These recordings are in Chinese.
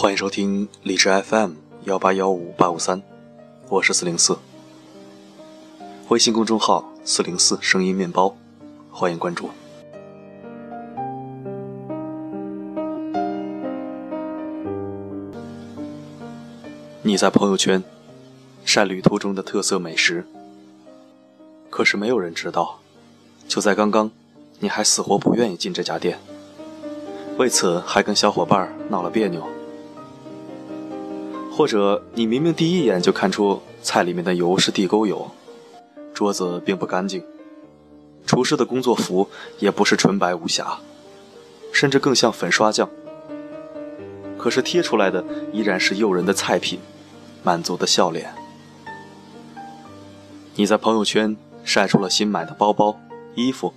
欢迎收听荔枝 FM 幺八幺五八五三，我是四零四。微信公众号四零四声音面包，欢迎关注。你在朋友圈晒旅途中的特色美食，可是没有人知道，就在刚刚，你还死活不愿意进这家店，为此还跟小伙伴闹了别扭。或者你明明第一眼就看出菜里面的油是地沟油，桌子并不干净，厨师的工作服也不是纯白无瑕，甚至更像粉刷匠。可是贴出来的依然是诱人的菜品，满足的笑脸。你在朋友圈晒出了新买的包包、衣服，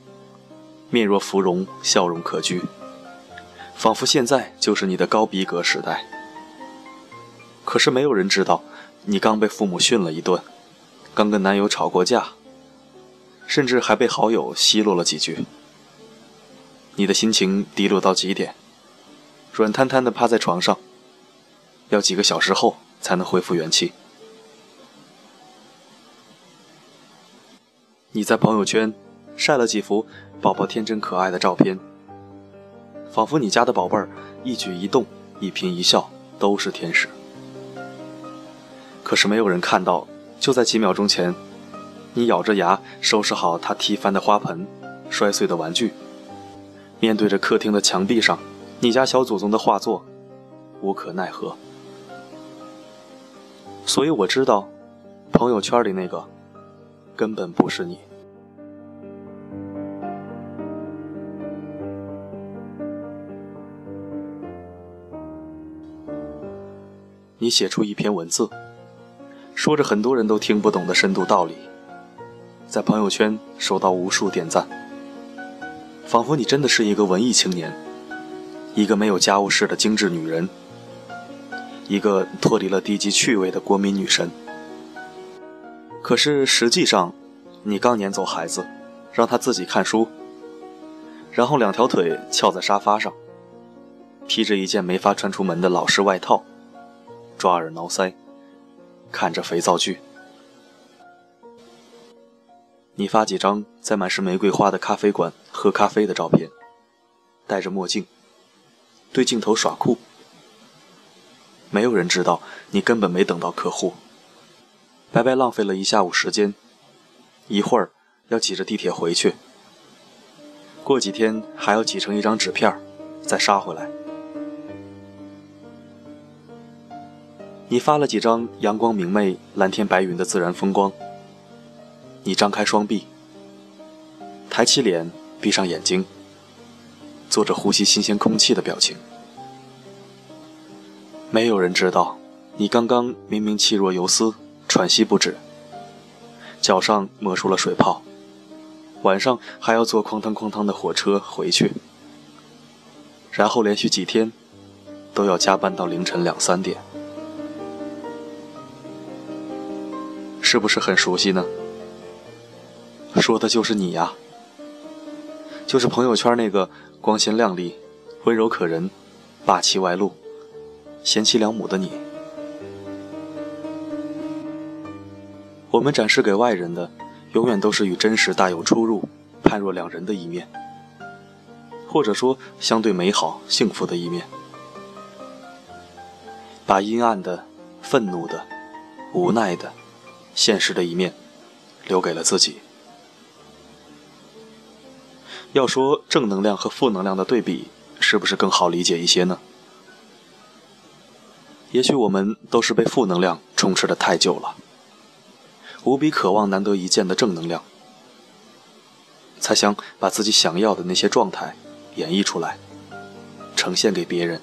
面若芙蓉，笑容可掬，仿佛现在就是你的高逼格时代。可是没有人知道，你刚被父母训了一顿，刚跟男友吵过架，甚至还被好友奚落了几句。你的心情低落到极点，软瘫瘫的趴在床上，要几个小时后才能恢复元气。你在朋友圈晒了几幅宝宝天真可爱的照片，仿佛你家的宝贝儿一举一动、一颦一笑都是天使。可是没有人看到，就在几秒钟前，你咬着牙收拾好他踢翻的花盆、摔碎的玩具，面对着客厅的墙壁上你家小祖宗的画作，无可奈何。所以我知道，朋友圈里那个根本不是你。你写出一篇文字。说着很多人都听不懂的深度道理，在朋友圈收到无数点赞，仿佛你真的是一个文艺青年，一个没有家务事的精致女人，一个脱离了低级趣味的国民女神。可是实际上，你刚撵走孩子，让他自己看书，然后两条腿翘在沙发上，披着一件没法穿出门的老式外套，抓耳挠腮。看着肥皂剧，你发几张在满是玫瑰花的咖啡馆喝咖啡的照片，戴着墨镜，对镜头耍酷。没有人知道你根本没等到客户，白白浪费了一下午时间，一会儿要挤着地铁回去，过几天还要挤成一张纸片再杀回来。你发了几张阳光明媚、蓝天白云的自然风光。你张开双臂，抬起脸，闭上眼睛，做着呼吸新鲜空气的表情。没有人知道，你刚刚明明气若游丝，喘息不止，脚上磨出了水泡，晚上还要坐哐当哐当的火车回去，然后连续几天都要加班到凌晨两三点。是不是很熟悉呢？说的就是你呀，就是朋友圈那个光鲜亮丽、温柔可人、霸气外露、贤妻良母的你。我们展示给外人的，永远都是与真实大有出入、判若两人的一面，或者说相对美好、幸福的一面，把阴暗的、愤怒的、无奈的。现实的一面，留给了自己。要说正能量和负能量的对比，是不是更好理解一些呢？也许我们都是被负能量充斥的太久了，无比渴望难得一见的正能量，才想把自己想要的那些状态演绎出来，呈现给别人。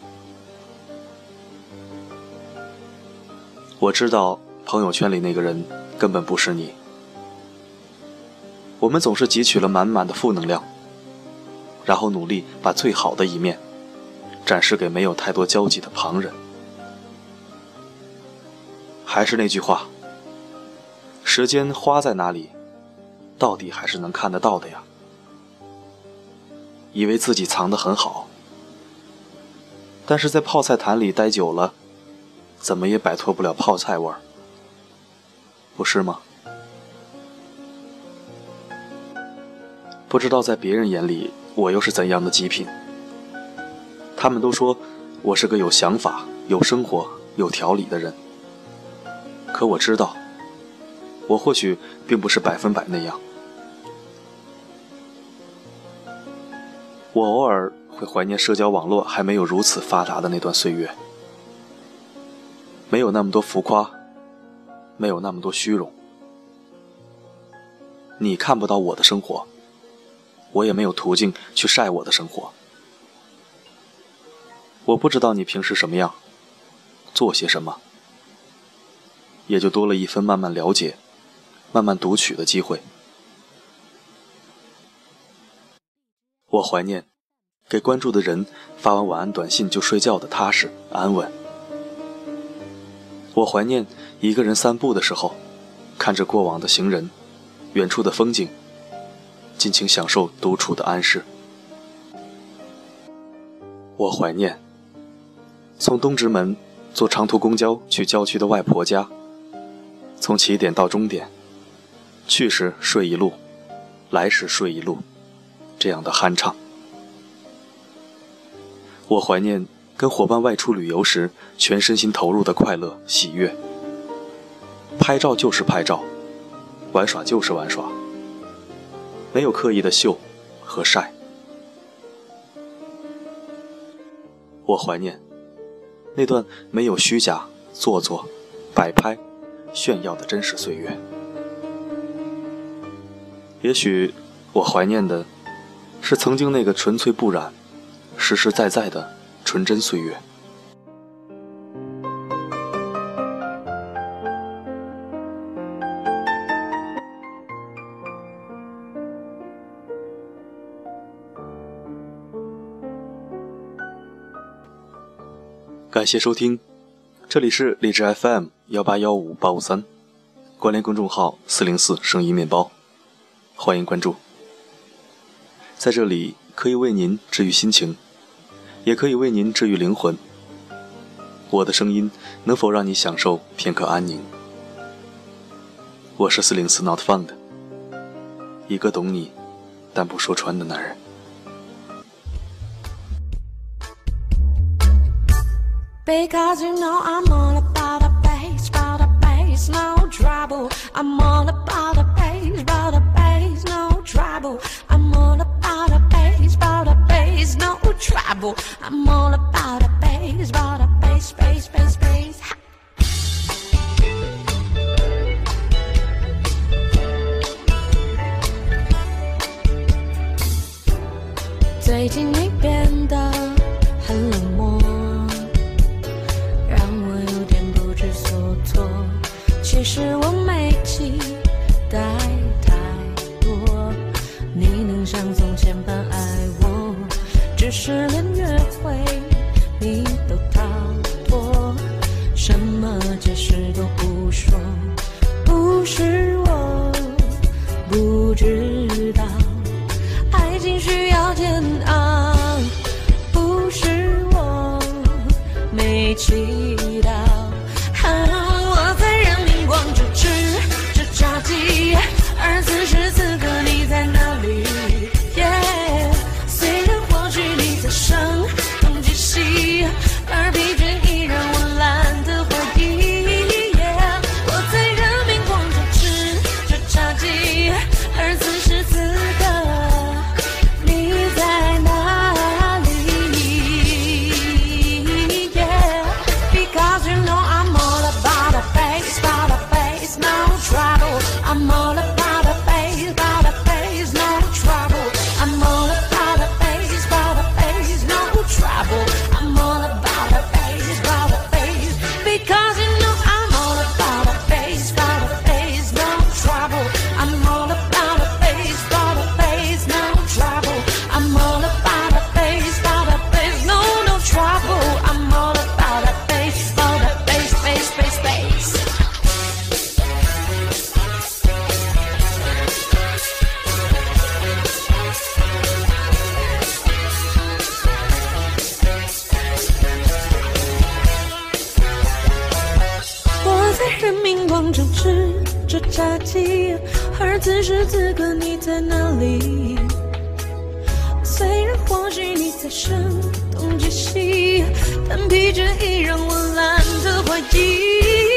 我知道。朋友圈里那个人根本不是你。我们总是汲取了满满的负能量，然后努力把最好的一面展示给没有太多交集的旁人。还是那句话，时间花在哪里，到底还是能看得到的呀。以为自己藏得很好，但是在泡菜坛里待久了，怎么也摆脱不了泡菜味儿，不是吗？不知道在别人眼里，我又是怎样的极品？他们都说我是个有想法、有生活、有条理的人。可我知道，我或许并不是百分百那样。我偶尔会怀念社交网络还没有如此发达的那段岁月，没有那么多浮夸，没有那么多虚荣。你看不到我的生活。我也没有途径去晒我的生活。我不知道你平时什么样，做些什么，也就多了一分慢慢了解、慢慢读取的机会。我怀念给关注的人发完晚安短信就睡觉的踏实安稳。我怀念一个人散步的时候，看着过往的行人，远处的风景。尽情享受独处的安适。我怀念从东直门坐长途公交去郊区的外婆家，从起点到终点，去时睡一路，来时睡一路，这样的酣畅。我怀念跟伙伴外出旅游时全身心投入的快乐喜悦。拍照就是拍照，玩耍就是玩耍。没有刻意的秀和晒，我怀念那段没有虚假、做作、摆拍、炫耀的真实岁月。也许我怀念的是曾经那个纯粹不染、实实在在的纯真岁月。感谢收听，这里是荔枝 FM 幺八幺五八五三，关联公众号四零四声音面包，欢迎关注。在这里可以为您治愈心情，也可以为您治愈灵魂。我的声音能否让你享受片刻安宁？我是四零四 Not Found，一个懂你但不说穿的男人。Because you know I'm all about the bass, about the bass, no trouble. I'm all about the trouble. I'm all about a bass, about bass, bass, bass, bass. 是在人名广场吃着炸鸡，而此时此刻你在哪里？虽然或许你在声东击西，但疲倦已让我懒得怀疑。